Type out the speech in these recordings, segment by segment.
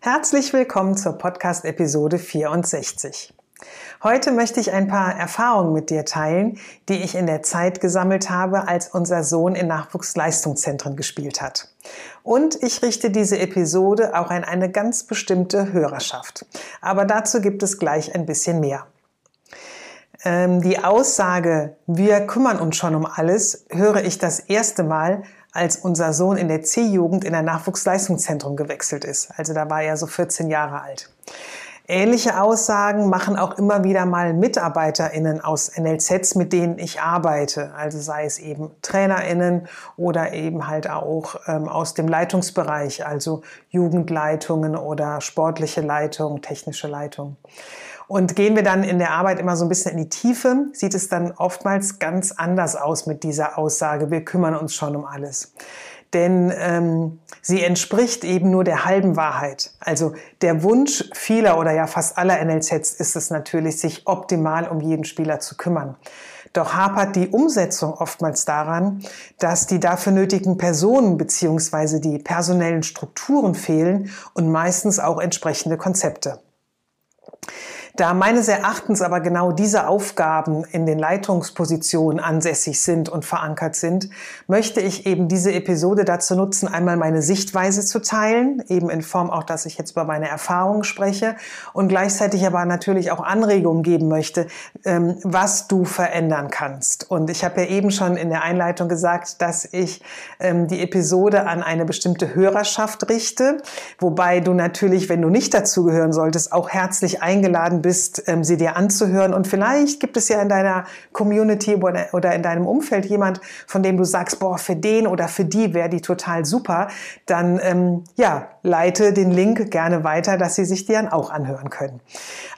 Herzlich willkommen zur Podcast-Episode 64. Heute möchte ich ein paar Erfahrungen mit dir teilen, die ich in der Zeit gesammelt habe, als unser Sohn in Nachwuchsleistungszentren gespielt hat. Und ich richte diese Episode auch an eine ganz bestimmte Hörerschaft. Aber dazu gibt es gleich ein bisschen mehr. Ähm, die Aussage, wir kümmern uns schon um alles, höre ich das erste Mal, als unser Sohn in der C-Jugend in ein Nachwuchsleistungszentrum gewechselt ist. Also da war er so 14 Jahre alt. Ähnliche Aussagen machen auch immer wieder mal MitarbeiterInnen aus NLZs, mit denen ich arbeite. Also sei es eben TrainerInnen oder eben halt auch ähm, aus dem Leitungsbereich, also Jugendleitungen oder sportliche Leitung, technische Leitung. Und gehen wir dann in der Arbeit immer so ein bisschen in die Tiefe, sieht es dann oftmals ganz anders aus mit dieser Aussage, wir kümmern uns schon um alles. Denn ähm, sie entspricht eben nur der halben Wahrheit. Also der Wunsch vieler oder ja fast aller NLZs ist es natürlich, sich optimal um jeden Spieler zu kümmern. Doch hapert die Umsetzung oftmals daran, dass die dafür nötigen Personen beziehungsweise die personellen Strukturen fehlen und meistens auch entsprechende Konzepte. Da meines Erachtens aber genau diese Aufgaben in den Leitungspositionen ansässig sind und verankert sind, möchte ich eben diese Episode dazu nutzen, einmal meine Sichtweise zu teilen, eben in Form auch, dass ich jetzt über meine Erfahrungen spreche und gleichzeitig aber natürlich auch Anregungen geben möchte, ähm, was du verändern kannst. Und ich habe ja eben schon in der Einleitung gesagt, dass ich ähm, die Episode an eine bestimmte Hörerschaft richte, wobei du natürlich, wenn du nicht dazugehören solltest, auch herzlich eingeladen bist, ähm, sie dir anzuhören. Und vielleicht gibt es ja in deiner Community oder in deinem Umfeld jemand, von dem du sagst, boah, für den oder für die wäre die total super. Dann ähm, ja, leite den Link gerne weiter, dass sie sich die dann auch anhören können.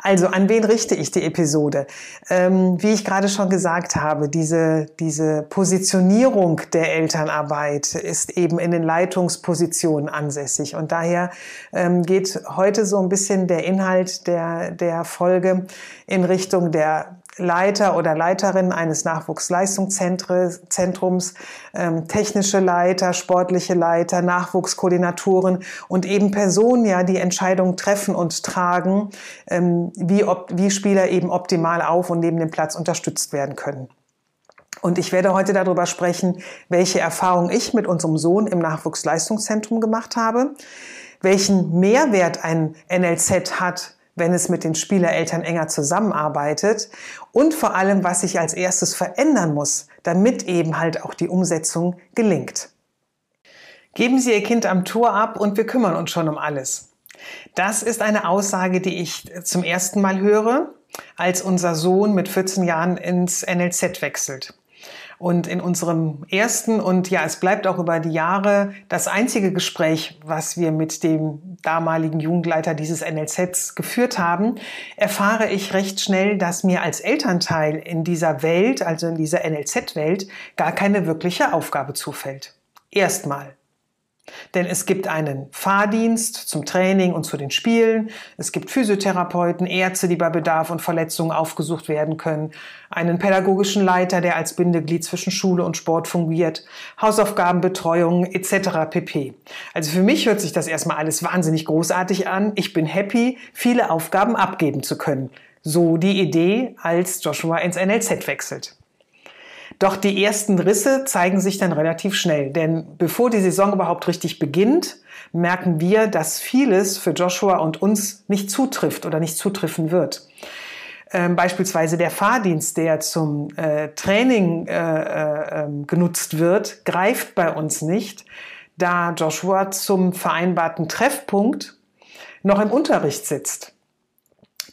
Also an wen richte ich die Episode? Ähm, wie ich gerade schon gesagt habe, diese, diese Positionierung der Elternarbeit ist eben in den Leitungspositionen ansässig. Und daher ähm, geht heute so ein bisschen der Inhalt der, der Folge in Richtung der Leiter oder Leiterin eines Nachwuchsleistungszentrums, ähm, technische Leiter, sportliche Leiter, Nachwuchskoordinatoren und eben Personen, ja, die Entscheidungen treffen und tragen, ähm, wie, ob, wie Spieler eben optimal auf und neben dem Platz unterstützt werden können. Und ich werde heute darüber sprechen, welche Erfahrungen ich mit unserem Sohn im Nachwuchsleistungszentrum gemacht habe, welchen Mehrwert ein NLZ hat, wenn es mit den Spielereltern enger zusammenarbeitet und vor allem, was sich als erstes verändern muss, damit eben halt auch die Umsetzung gelingt. Geben Sie Ihr Kind am Tor ab und wir kümmern uns schon um alles. Das ist eine Aussage, die ich zum ersten Mal höre, als unser Sohn mit 14 Jahren ins NLZ wechselt. Und in unserem ersten und ja, es bleibt auch über die Jahre das einzige Gespräch, was wir mit dem damaligen Jugendleiter dieses NLZs geführt haben, erfahre ich recht schnell, dass mir als Elternteil in dieser Welt, also in dieser NLZ-Welt, gar keine wirkliche Aufgabe zufällt. Erstmal. Denn es gibt einen Fahrdienst zum Training und zu den Spielen. Es gibt Physiotherapeuten, Ärzte, die bei Bedarf und Verletzungen aufgesucht werden können. Einen pädagogischen Leiter, der als Bindeglied zwischen Schule und Sport fungiert. Hausaufgabenbetreuung etc. pp. Also für mich hört sich das erstmal alles wahnsinnig großartig an. Ich bin happy, viele Aufgaben abgeben zu können. So die Idee, als Joshua ins NLZ wechselt. Doch die ersten Risse zeigen sich dann relativ schnell, denn bevor die Saison überhaupt richtig beginnt, merken wir, dass vieles für Joshua und uns nicht zutrifft oder nicht zutreffen wird. ähm, beispielsweise der Fahrdienst, der zum äh, Training äh, äh, ähm, genutzt wird, greift bei uns nicht, da Joshua zum vereinbarten Treffpunkt noch im Unterricht sitzt.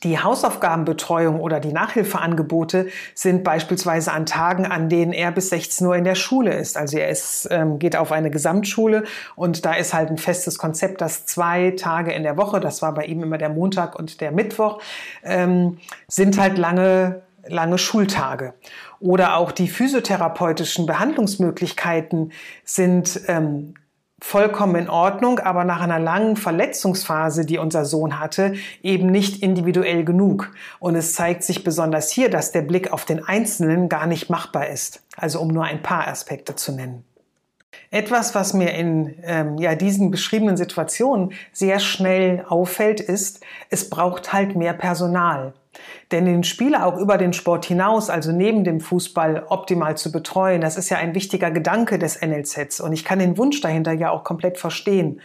Die Hausaufgabenbetreuung oder die Nachhilfeangebote sind beispielsweise an Tagen, an denen er bis 16 Uhr in der Schule ist. Also er ist, ähm, geht auf eine Gesamtschule und da ist halt ein festes Konzept, dass zwei Tage in der Woche, das war bei ihm immer der Montag und der Mittwoch, ähm, sind halt lange lange Schultage. Oder auch die physiotherapeutischen Behandlungsmöglichkeiten sind ähm, vollkommen in Ordnung, aber nach einer langen Verletzungsphase, die unser Sohn hatte, eben nicht individuell genug. Und es zeigt sich besonders hier, dass der Blick auf den Einzelnen gar nicht machbar ist. Also um nur ein paar Aspekte zu nennen. Etwas, was mir in ähm, ja, diesen beschriebenen Situationen sehr schnell auffällt, ist, es braucht halt mehr Personal. Denn den Spieler auch über den Sport hinaus, also neben dem Fußball, optimal zu betreuen, das ist ja ein wichtiger Gedanke des NLZs. Und ich kann den Wunsch dahinter ja auch komplett verstehen.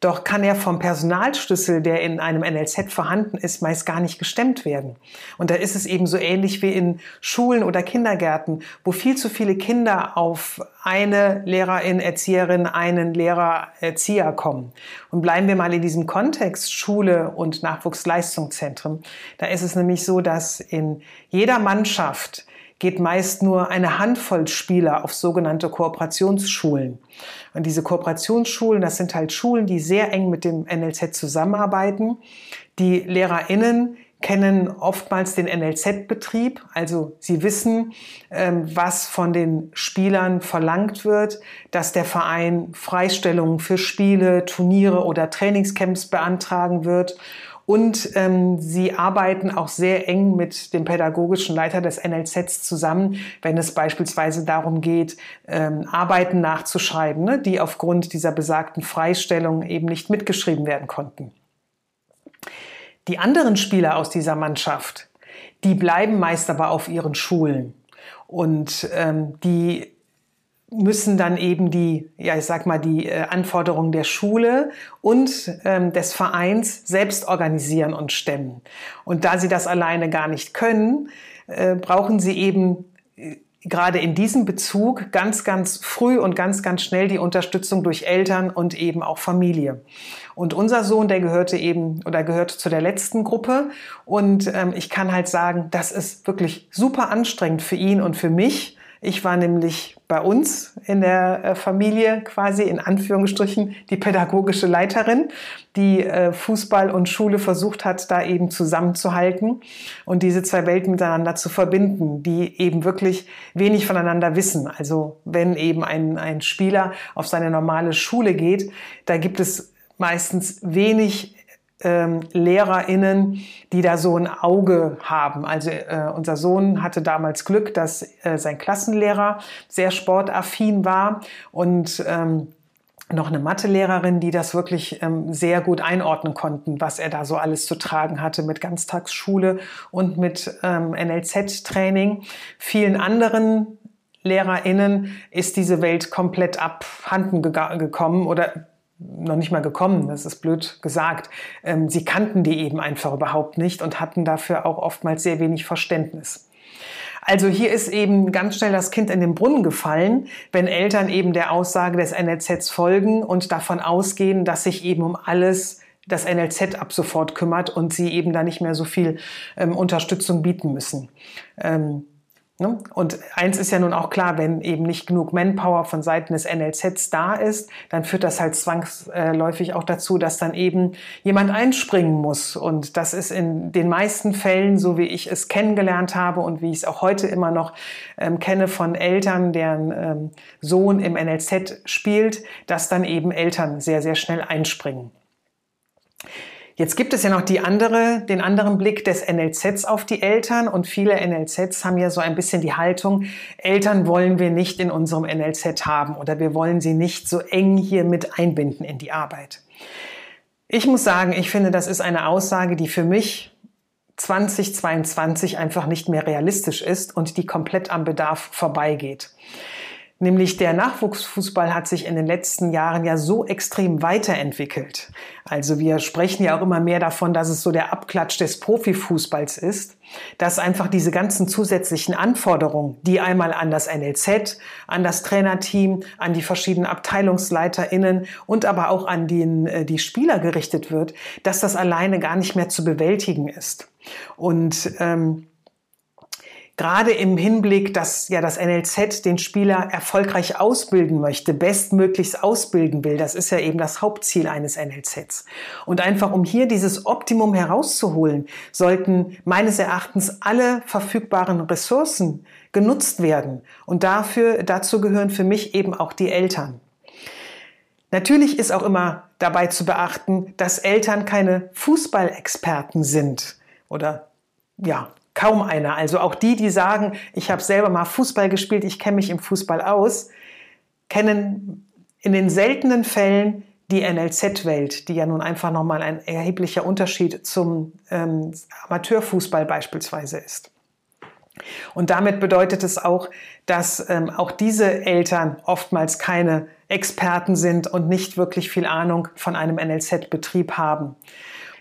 Doch kann er vom Personalschlüssel, der in einem NLZ vorhanden ist, meist gar nicht gestemmt werden. Und da ist es eben so ähnlich wie in Schulen oder Kindergärten, wo viel zu viele Kinder auf eine Lehrerin, Erzieherin, einen Lehrer, Erzieher kommen. Und bleiben wir mal in diesem Kontext Schule und Nachwuchsleistungszentren. Da ist es nämlich so, dass in jeder Mannschaft geht meist nur eine Handvoll Spieler auf sogenannte Kooperationsschulen. Und diese Kooperationsschulen, das sind halt Schulen, die sehr eng mit dem NLZ zusammenarbeiten. Die LehrerInnen kennen oftmals den NLZ-Betrieb, also sie wissen, ähm, was von den Spielern verlangt wird, dass der Verein Freistellungen für Spiele, Turniere oder Trainingscamps beantragen wird und ähm, sie arbeiten auch sehr eng mit dem pädagogischen Leiter des NLZs zusammen, wenn es beispielsweise darum geht, ähm, Arbeiten nachzuschreiben, ne, die aufgrund dieser besagten Freistellung eben nicht mitgeschrieben werden konnten. Die anderen Spieler aus dieser Mannschaft, die bleiben meist aber auf ihren Schulen. Und ähm, die müssen dann eben die, ja, ich sag mal, die äh, Anforderungen der Schule und ähm, des Vereins selbst organisieren und stemmen. Und da sie das alleine gar nicht können, äh, brauchen sie eben äh, gerade in diesem Bezug ganz, ganz früh und ganz, ganz schnell die Unterstützung durch Eltern und eben auch Familie. Und unser Sohn, der gehörte eben oder gehört zu der letzten Gruppe. Und ähm, ich kann halt sagen, das ist wirklich super anstrengend für ihn und für mich ich war nämlich bei uns in der äh, Familie quasi in Anführungsstrichen die pädagogische Leiterin, die äh, Fußball und Schule versucht hat, da eben zusammenzuhalten und diese zwei Welten miteinander zu verbinden, die eben wirklich wenig voneinander wissen. Also wenn eben ein, ein Spieler auf seine normale Schule geht, da gibt es meistens wenig ähm, LehrerInnen, die da so ein Auge haben. Also äh, unser Sohn hatte damals Glück, dass äh, sein Klassenlehrer sehr sportaffin war und ähm, noch eine Mathelehrerin, die das wirklich ähm, sehr gut einordnen konnten, was er da so alles zu tragen hatte mit Ganztagsschule und mit ähm, NLZ-Training. Vielen anderen LehrerInnen ist diese Welt komplett abhanden gekommen oder noch nicht mal gekommen, das ist blöd gesagt. Ähm, sie kannten die eben einfach überhaupt nicht und hatten dafür auch oftmals sehr wenig Verständnis. Also hier ist eben ganz schnell das Kind in den Brunnen gefallen, wenn Eltern eben der Aussage des NLZs folgen und davon ausgehen, dass sich eben um alles das NLZ ab sofort kümmert und sie eben da nicht mehr so viel ähm, Unterstützung bieten müssen. Ähm? Und eins ist ja nun auch klar, wenn eben nicht genug Manpower von Seiten des NLZs da ist, dann führt das halt zwangsläufig auch dazu, dass dann eben jemand einspringen muss. Und das ist in den meisten Fällen, so wie ich es kennengelernt habe und wie ich es auch heute immer noch ähm, kenne von Eltern, deren ähm, Sohn im NLZ spielt, dass dann eben Eltern sehr, sehr schnell einspringen. Jetzt gibt es ja noch die andere, den anderen Blick des NLZs auf die Eltern und viele NLZs haben ja so ein bisschen die Haltung, Eltern wollen wir nicht in unserem NLZ haben oder wir wollen sie nicht so eng hier mit einbinden in die Arbeit. Ich muss sagen, ich finde, das ist eine Aussage, die für mich 2022 einfach nicht mehr realistisch ist und die komplett am Bedarf vorbeigeht. Nämlich der Nachwuchsfußball hat sich in den letzten Jahren ja so extrem weiterentwickelt. Also wir sprechen ja auch immer mehr davon, dass es so der Abklatsch des Profifußballs ist, dass einfach diese ganzen zusätzlichen Anforderungen, die einmal an das NLZ, an das Trainerteam, an die verschiedenen AbteilungsleiterInnen und aber auch an den, äh, die Spieler gerichtet wird, dass das alleine gar nicht mehr zu bewältigen ist. Und ähm, gerade im Hinblick, dass ja das NLZ den Spieler erfolgreich ausbilden möchte, bestmöglichst ausbilden will. Das ist ja eben das Hauptziel eines NLZs. Und einfach um hier dieses Optimum herauszuholen, sollten meines Erachtens alle verfügbaren Ressourcen genutzt werden. Und dafür, dazu gehören für mich eben auch die Eltern. Natürlich ist auch immer dabei zu beachten, dass Eltern keine Fußballexperten sind oder ja, kaum einer. Also auch die, die sagen, ich habe selber mal Fußball gespielt, ich kenne mich im Fußball aus, kennen in den seltenen Fällen die NLZ-Welt, die ja nun einfach nochmal ein erheblicher Unterschied zum ähm, Amateurfußball beispielsweise ist. Und damit bedeutet es auch, dass ähm, auch diese Eltern oftmals keine Experten sind und nicht wirklich viel Ahnung von einem NLZ-Betrieb haben.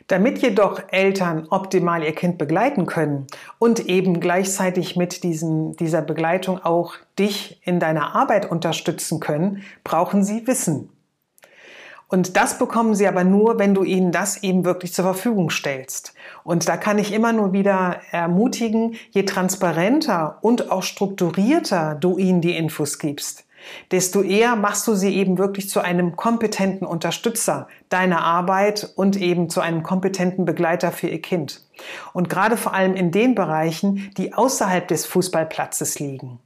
Damit jedoch Eltern optimal ihr Kind begleiten können und eben gleichzeitig mit diesen, dieser Begleitung auch dich in deiner Arbeit unterstützen können, brauchen sie Wissen. Und das bekommen sie aber nur, wenn du ihnen das eben wirklich zur Verfügung stellst. Und da kann ich immer nur wieder ermutigen, je transparenter und auch strukturierter du ihnen die Infos gibst, desto eher machst du sie eben wirklich zu einem kompetenten Unterstützer deiner Arbeit und eben zu einem kompetenten Begleiter für ihr Kind. Und gerade vor allem in den Bereichen, die außerhalb des Fußballplatzes liegen.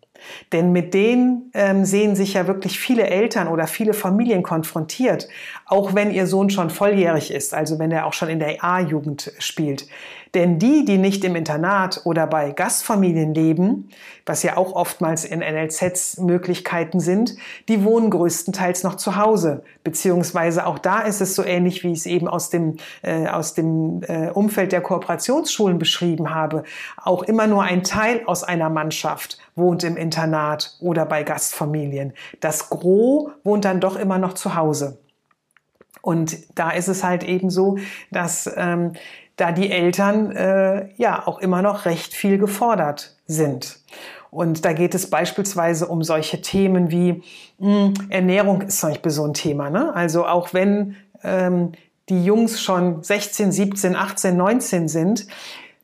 Denn mit denen ähm, sehen sich ja wirklich viele Eltern oder viele Familien konfrontiert, auch wenn ihr Sohn schon volljährig ist, also wenn er auch schon in der A-Jugend spielt. Denn die, die nicht im Internat oder bei Gastfamilien leben, was ja auch oftmals in NLZs Möglichkeiten sind, die wohnen größtenteils noch zu Hause. Beziehungsweise auch da ist es so ähnlich, wie ich es eben aus dem, äh, aus dem äh, Umfeld der Kooperationsschulen beschrieben habe. Auch immer nur ein Teil aus einer Mannschaft wohnt im Internat oder bei Gastfamilien. Das Gros wohnt dann doch immer noch zu Hause. Und da ist es halt eben so, dass ähm, da die Eltern äh, ja auch immer noch recht viel gefordert sind. Und da geht es beispielsweise um solche Themen wie mh, hm, Ernährung ist zum Beispiel so ein Thema. Ne? Also auch wenn ähm, die Jungs schon 16, 17, 18, 19 sind,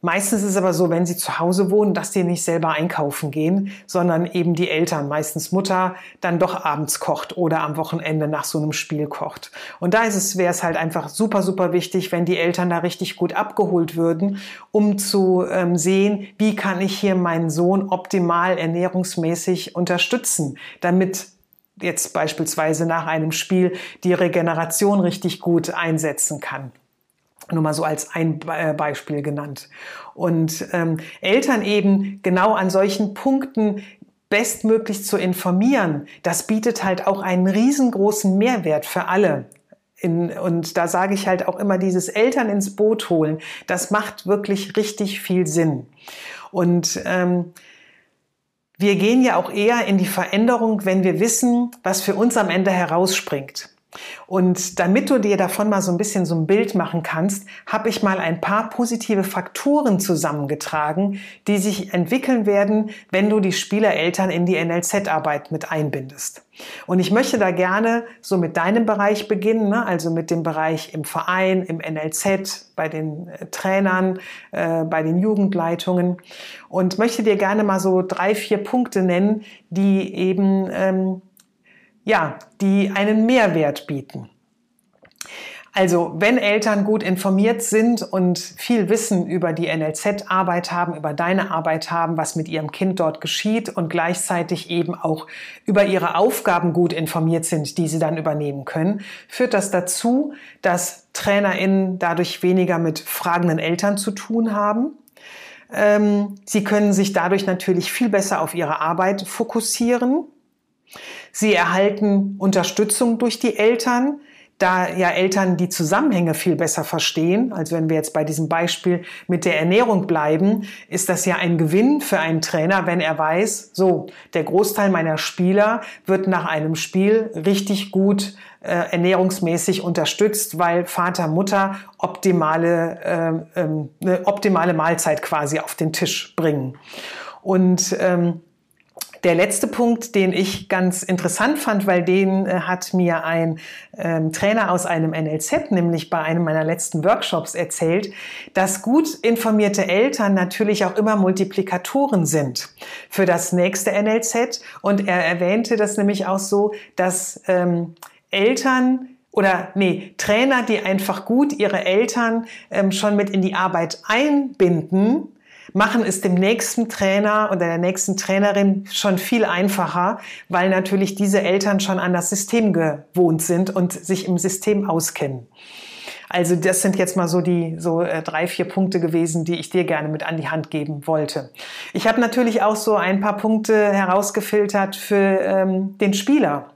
Meistens ist es aber so, wenn sie zu Hause wohnen, dass die nicht selber einkaufen gehen, sondern eben die Eltern, meistens Mutter, dann doch abends kocht oder am Wochenende nach so einem Spiel kocht. Und da ist es, wäre es halt einfach super, super wichtig, wenn die Eltern da richtig gut abgeholt würden, um zu ähm, sehen, wie kann ich hier meinen Sohn optimal ernährungsmäßig unterstützen, damit jetzt beispielsweise nach einem Spiel die Regeneration richtig gut einsetzen kann. Nur mal so als ein äh, Beispiel genannt. Und ähm, Eltern eben genau an solchen Punkten bestmöglich zu informieren, das bietet halt auch einen riesengroßen Mehrwert für alle. In, und da sage ich halt auch immer, dieses Eltern ins Boot holen, das macht wirklich richtig viel Sinn. Und ähm, wir gehen ja auch eher in die Veränderung, wenn wir wissen, was für uns am Ende herausspringt. Und damit du dir davon mal so ein bisschen so ein Bild machen kannst, habe ich mal ein paar positive Faktoren zusammengetragen, die sich entwickeln werden, wenn du die Spielereltern in die NLZ-Arbeit mit einbindest. Und ich möchte da gerne so mit deinem Bereich beginnen, ne? also mit dem Bereich im Verein, im NLZ, bei den äh, Trainern, äh, bei den Jugendleitungen und möchte dir gerne mal so drei, vier Punkte nennen, die eben ähm, ja, die einen Mehrwert bieten. Also, wenn Eltern gut informiert sind und viel Wissen über die NLZ-Arbeit haben, über deine Arbeit haben, was mit ihrem Kind dort geschieht und gleichzeitig eben auch über ihre Aufgaben gut informiert sind, die sie dann übernehmen können, führt das dazu, dass TrainerInnen dadurch weniger mit fragenden Eltern zu tun haben. Ähm, sie können sich dadurch natürlich viel besser auf ihre Arbeit fokussieren Sie erhalten Unterstützung durch die Eltern, da ja Eltern die Zusammenhänge viel besser verstehen. Also wenn wir jetzt bei diesem Beispiel mit der Ernährung bleiben, ist das ja ein Gewinn für einen Trainer, wenn er weiß, so, der Großteil meiner Spieler wird nach einem Spiel richtig gut äh, ernährungsmäßig unterstützt, weil Vater, Mutter optimale, äh, ähm, eine optimale Mahlzeit quasi auf den Tisch bringen. Und ähm, der letzte Punkt, den ich ganz interessant fand, weil den äh, hat mir ein ähm, Trainer aus einem NLZ, nämlich bei einem meiner letzten Workshops erzählt, dass gut informierte Eltern natürlich auch immer Multiplikatoren sind für das nächste NLZ. Und er erwähnte das nämlich auch so, dass ähm, Eltern oder nee, Trainer, die einfach gut ihre Eltern ähm, schon mit in die Arbeit einbinden, machen es dem nächsten Trainer oder der nächsten Trainerin schon viel einfacher, weil natürlich diese Eltern schon an das System gewohnt sind und sich im System auskennen. Also das sind jetzt mal so die so äh, drei, vier Punkte gewesen, die ich dir gerne mit an die Hand geben wollte. Ich habe natürlich auch so ein paar Punkte herausgefiltert für ähm, den Spieler.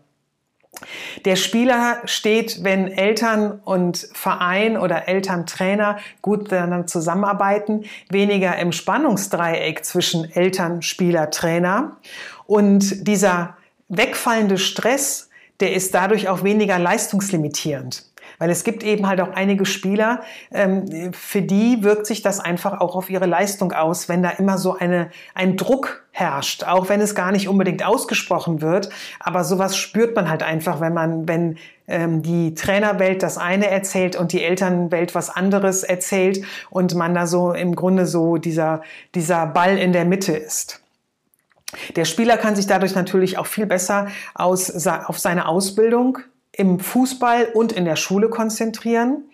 Der Spieler steht, wenn Eltern und Verein oder Elterntrainer gut miteinander zusammenarbeiten, weniger im Spannungsdreieck zwischen Eltern, Spieler, Trainer. Und dieser wegfallende Stress, der ist dadurch auch weniger leistungslimitierend. Weil es gibt eben halt auch einige Spieler, ähm, für die wirkt sich das einfach auch auf ihre Leistung aus, wenn da immer so eine, ein Druck herrscht, auch wenn es gar nicht unbedingt ausgesprochen wird. Aber sowas spürt man halt einfach, wenn man, wenn ähm, die Trainerwelt das eine erzählt und die Elternwelt was anderes erzählt und man da so im Grunde so dieser, dieser Ball in der Mitte ist. Der Spieler kann sich dadurch natürlich auch viel besser aus, auf seine Ausbildung im Fußball und in der Schule konzentrieren.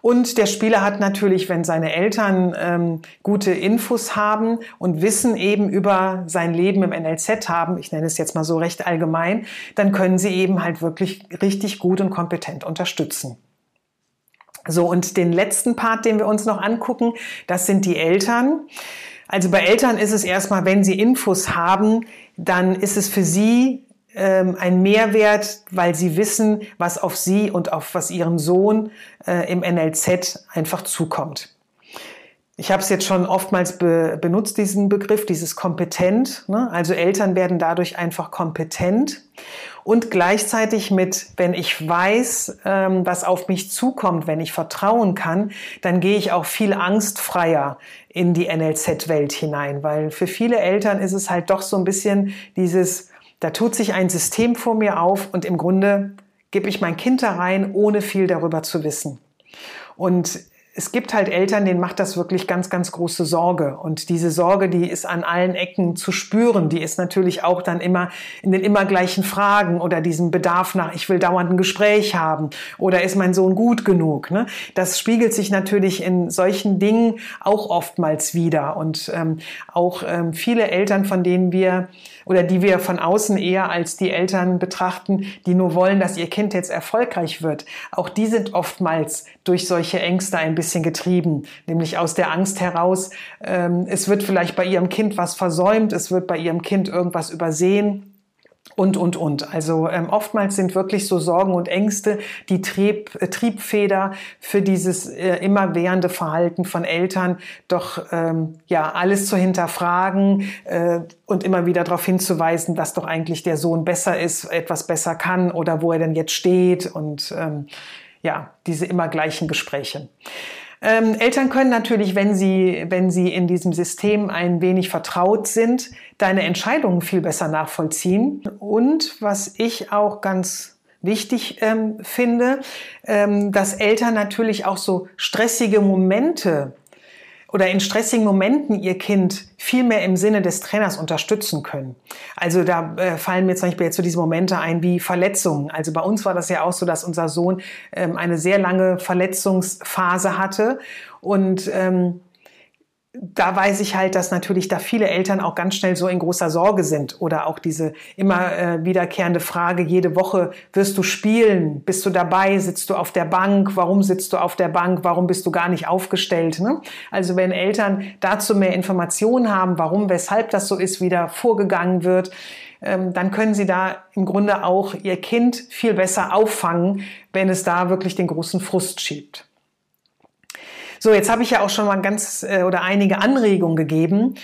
Und der Spieler hat natürlich, wenn seine Eltern ähm, gute Infos haben und Wissen eben über sein Leben im NLZ haben, ich nenne es jetzt mal so recht allgemein, dann können sie eben halt wirklich richtig gut und kompetent unterstützen. So, und den letzten Part, den wir uns noch angucken, das sind die Eltern. Also bei Eltern ist es erstmal, wenn sie Infos haben, dann ist es für sie ähm, ein Mehrwert, weil sie wissen, was auf sie und auf was ihren Sohn äh, im NLZ einfach zukommt. Ich habe es jetzt schon oftmals be benutzt, diesen Begriff, dieses kompetent. Ne? Also Eltern werden dadurch einfach kompetent. Und gleichzeitig mit, wenn ich weiß, ähm, was auf mich zukommt, wenn ich vertrauen kann, dann gehe ich auch viel angstfreier in die NLZ-Welt hinein. Weil für viele Eltern ist es halt doch so ein bisschen dieses, da tut sich ein System vor mir auf und im Grunde gebe ich mein Kind da rein, ohne viel darüber zu wissen. Und es gibt halt Eltern, denen macht das wirklich ganz, ganz große Sorge. Und diese Sorge, die ist an allen Ecken zu spüren. Die ist natürlich auch dann immer in den immer gleichen Fragen oder diesem Bedarf nach, ich will dauernd ein Gespräch haben oder ist mein Sohn gut genug. Ne? Das spiegelt sich natürlich in solchen Dingen auch oftmals wieder. Und ähm, auch ähm, viele Eltern, von denen wir oder die wir von außen eher als die Eltern betrachten, die nur wollen, dass ihr Kind jetzt erfolgreich wird. Auch die sind oftmals durch solche Ängste ein bisschen getrieben, nämlich aus der Angst heraus, ähm, es wird vielleicht bei ihrem Kind was versäumt, es wird bei ihrem Kind irgendwas übersehen und, und, und. Also ähm, oftmals sind wirklich so Sorgen und Ängste die Trieb, äh, Triebfeder für dieses äh, immerwährende Verhalten von Eltern, doch ähm, ja alles zu hinterfragen äh, und immer wieder darauf hinzuweisen, dass doch eigentlich der Sohn besser ist, etwas besser kann oder wo er denn jetzt steht und ähm, ja, diese immer gleichen Gespräche. Ähm, Eltern können natürlich, wenn sie, wenn sie in diesem System ein wenig vertraut sind, deine Entscheidungen viel besser nachvollziehen. Und was ich auch ganz wichtig ähm, finde, ähm, dass Eltern natürlich auch so stressige Momente oder in stressigen Momenten ihr Kind viel mehr im Sinne des Trainers unterstützen können. Also da äh, fallen mir zum Beispiel jetzt so diese Momente ein wie Verletzungen. Also bei uns war das ja auch so, dass unser Sohn ähm, eine sehr lange Verletzungsphase hatte und ähm, da weiß ich halt, dass natürlich da viele Eltern auch ganz schnell so in großer Sorge sind oder auch diese immer äh, wiederkehrende Frage, jede Woche wirst du spielen, bist du dabei, sitzt du auf der Bank, warum sitzt du auf der Bank, warum bist du gar nicht aufgestellt. Ne? Also wenn Eltern dazu mehr Informationen haben, warum, weshalb das so ist, wie da vorgegangen wird, ähm, dann können Sie da im Grunde auch Ihr Kind viel besser auffangen, wenn es da wirklich den großen Frust schiebt. So, jetzt habe ich ja auch schon mal ganz äh, oder einige Anregungen gegeben.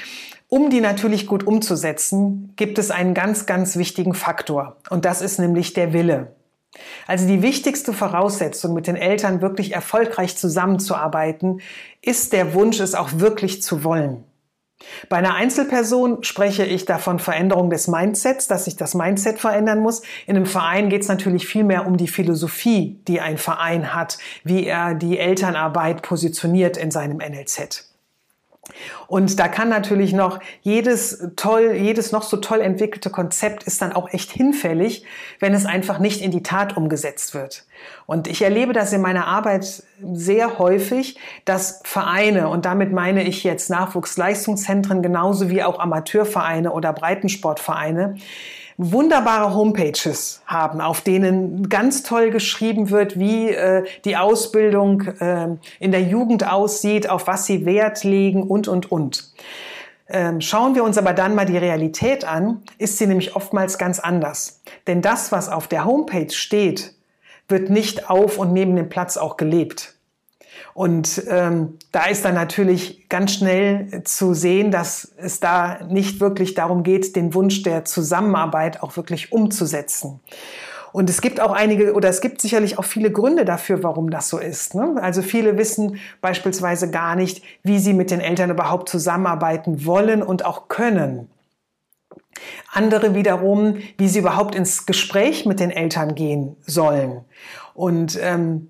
Um die natürlich gut umzusetzen, gibt es einen ganz, ganz wichtigen Faktor. Und das ist nämlich der Wille. Also die wichtigste Voraussetzung, mit den Eltern wirklich erfolgreich zusammenzuarbeiten, ist der Wunsch, es auch wirklich zu wollen. Bei einer Einzelperson spreche ich davon Veränderung des Mindsets, dass sich das Mindset verändern muss. In einem Verein geht es natürlich viel mehr um die Philosophie, die ein Verein hat, wie er die Elternarbeit positioniert in seinem NLZ. Und da kann natürlich noch jedes toll, jedes noch so toll entwickelte Konzept ist dann auch echt hinfällig, wenn es einfach nicht in die Tat umgesetzt wird. Und ich erlebe das in meiner Arbeit sehr häufig, dass Vereine, und damit meine ich jetzt Nachwuchsleistungszentren genauso wie auch Amateurvereine oder Breitensportvereine, wunderbare Homepages haben, auf denen ganz toll geschrieben wird, wie äh, die Ausbildung äh, in der Jugend aussieht, auf was sie Wert legen und, und, und. Ähm, schauen wir uns aber dann mal die Realität an, ist sie nämlich oftmals ganz anders. Denn das, was auf der Homepage steht, wird nicht auf und neben dem Platz auch gelebt. Und ähm, da ist dann natürlich ganz schnell zu sehen, dass es da nicht wirklich darum geht, den Wunsch der Zusammenarbeit auch wirklich umzusetzen. Und es gibt auch einige, oder es gibt sicherlich auch viele Gründe dafür, warum das so ist. Ne? Also viele wissen beispielsweise gar nicht, wie sie mit den Eltern überhaupt zusammenarbeiten wollen und auch können. Andere wiederum, wie sie überhaupt ins Gespräch mit den Eltern gehen sollen. Und ähm,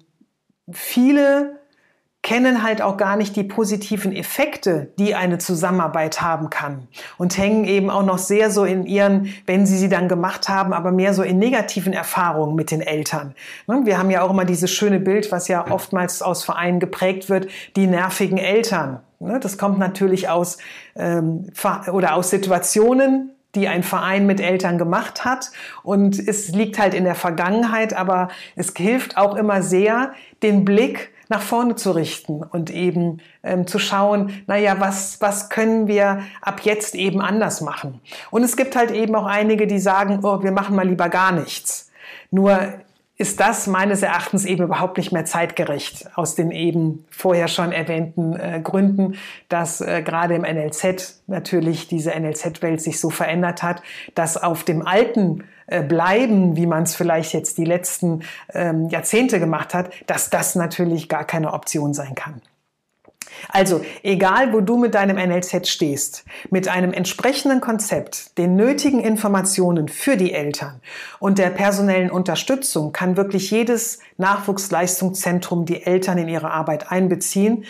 viele kennen halt auch gar nicht die positiven Effekte, die eine Zusammenarbeit haben kann und hängen eben auch noch sehr so in ihren, wenn sie sie dann gemacht haben, aber mehr so in negativen Erfahrungen mit den Eltern. Ne, wir haben ja auch immer dieses schöne Bild, was ja oftmals aus Vereinen geprägt wird, die nervigen Eltern. Ne, das kommt natürlich aus ähm, oder aus Situationen, die ein Verein mit Eltern gemacht hat. Und es liegt halt in der Vergangenheit, aber es hilft auch immer sehr, den Blick nach vorne zu richten und eben ähm, zu schauen, naja, was, was können wir ab jetzt eben anders machen? Und es gibt halt eben auch einige, die sagen, oh, wir machen mal lieber gar nichts. Nur ist das meines Erachtens eben überhaupt nicht mehr zeitgerecht aus den eben vorher schon erwähnten äh, Gründen, dass äh, gerade im NLZ natürlich diese NLZ-Welt sich so verändert hat, dass auf dem alten äh, bleiben, wie man es vielleicht jetzt die letzten ähm, Jahrzehnte gemacht hat, dass das natürlich gar keine Option sein kann. Also, egal wo du mit deinem NLZ stehst, mit einem entsprechenden Konzept, den nötigen Informationen für die Eltern und der personellen Unterstützung kann wirklich jedes Nachwuchsleistungszentrum die Eltern in ihre Arbeit einbeziehen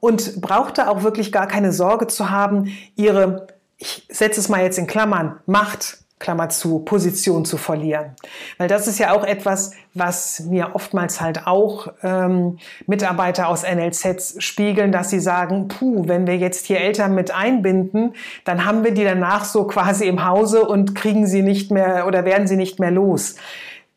und braucht da auch wirklich gar keine Sorge zu haben, ihre, ich setze es mal jetzt in Klammern, Macht Klammer zu, Position zu verlieren. Weil das ist ja auch etwas, was mir oftmals halt auch ähm, Mitarbeiter aus NLZs spiegeln, dass sie sagen, puh, wenn wir jetzt hier Eltern mit einbinden, dann haben wir die danach so quasi im Hause und kriegen sie nicht mehr oder werden sie nicht mehr los.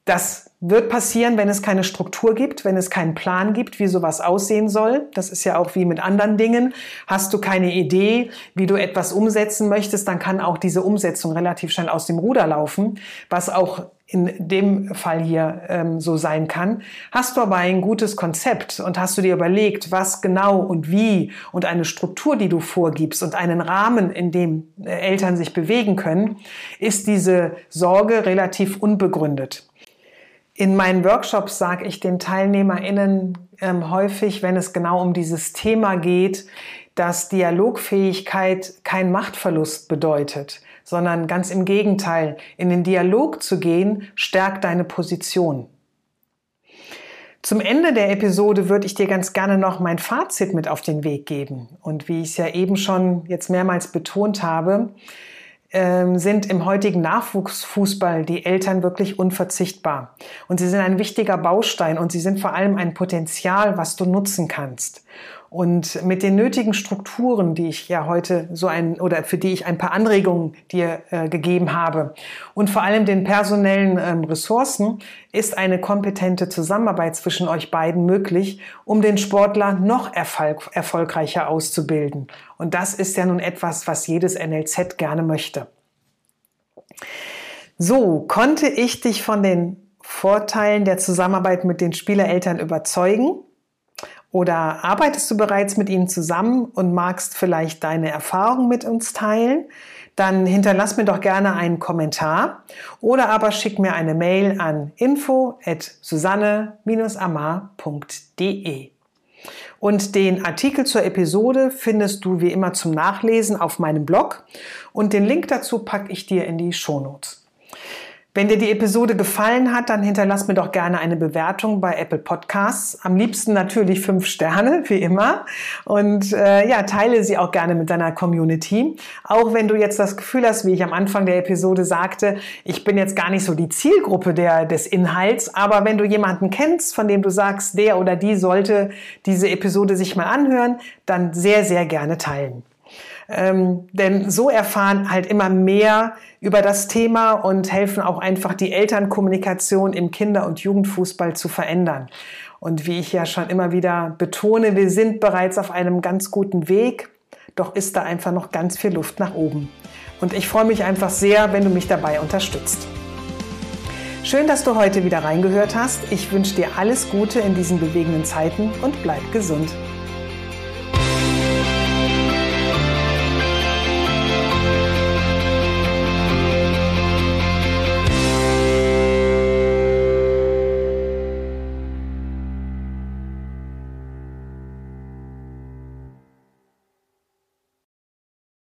Das wird passieren, wenn es keine Struktur gibt, wenn es keinen Plan gibt, wie sowas aussehen soll. Das ist ja auch wie mit anderen Dingen. Hast du keine Idee, wie du etwas umsetzen möchtest, dann kann auch diese Umsetzung relativ schnell aus dem Ruder laufen, was auch in dem Fall hier ähm, so sein kann. Hast du aber ein gutes Konzept und hast du dir überlegt, was genau und wie und eine Struktur, die du vorgibst und einen Rahmen, in dem äh, Eltern sich bewegen können, ist diese Sorge relativ unbegründet. In meinen Workshops sage ich den TeilnehmerInnen ähm, häufig, wenn es genau um dieses Thema geht, dass Dialogfähigkeit kein Machtverlust bedeutet, sondern ganz im Gegenteil. In den Dialog zu gehen, stärkt deine Position. Zum Ende der Episode würde ich dir ganz gerne noch mein Fazit mit auf den Weg geben. Und wie ich es ja eben schon jetzt mehrmals betont habe, sind im heutigen Nachwuchsfußball die Eltern wirklich unverzichtbar. Und sie sind ein wichtiger Baustein und sie sind vor allem ein Potenzial, was du nutzen kannst. Und mit den nötigen Strukturen, die ich ja heute so ein oder für die ich ein paar Anregungen dir äh, gegeben habe und vor allem den personellen ähm, Ressourcen ist eine kompetente Zusammenarbeit zwischen euch beiden möglich, um den Sportler noch erfolg erfolgreicher auszubilden. Und das ist ja nun etwas, was jedes NLZ gerne möchte. So, konnte ich dich von den Vorteilen der Zusammenarbeit mit den Spielereltern überzeugen? Oder arbeitest du bereits mit ihnen zusammen und magst vielleicht deine Erfahrungen mit uns teilen? Dann hinterlass mir doch gerne einen Kommentar oder aber schick mir eine Mail an info at susanne-amar.de. Und den Artikel zur Episode findest du wie immer zum Nachlesen auf meinem Blog und den Link dazu packe ich dir in die Shownotes. Wenn dir die Episode gefallen hat, dann hinterlass mir doch gerne eine Bewertung bei Apple Podcasts. Am liebsten natürlich fünf Sterne, wie immer. Und äh, ja, teile sie auch gerne mit deiner Community. Auch wenn du jetzt das Gefühl hast, wie ich am Anfang der Episode sagte, ich bin jetzt gar nicht so die Zielgruppe der, des Inhalts. Aber wenn du jemanden kennst, von dem du sagst, der oder die sollte diese Episode sich mal anhören, dann sehr, sehr gerne teilen. Ähm, denn so erfahren halt immer mehr über das Thema und helfen auch einfach die Elternkommunikation im Kinder- und Jugendfußball zu verändern. Und wie ich ja schon immer wieder betone, wir sind bereits auf einem ganz guten Weg, doch ist da einfach noch ganz viel Luft nach oben. Und ich freue mich einfach sehr, wenn du mich dabei unterstützt. Schön, dass du heute wieder reingehört hast. Ich wünsche dir alles Gute in diesen bewegenden Zeiten und bleib gesund.